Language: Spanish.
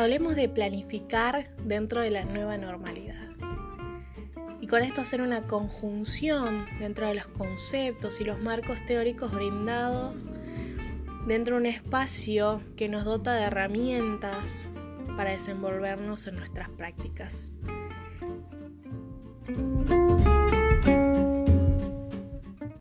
hablemos de planificar dentro de la nueva normalidad. Y con esto hacer una conjunción dentro de los conceptos y los marcos teóricos brindados dentro de un espacio que nos dota de herramientas para desenvolvernos en nuestras prácticas.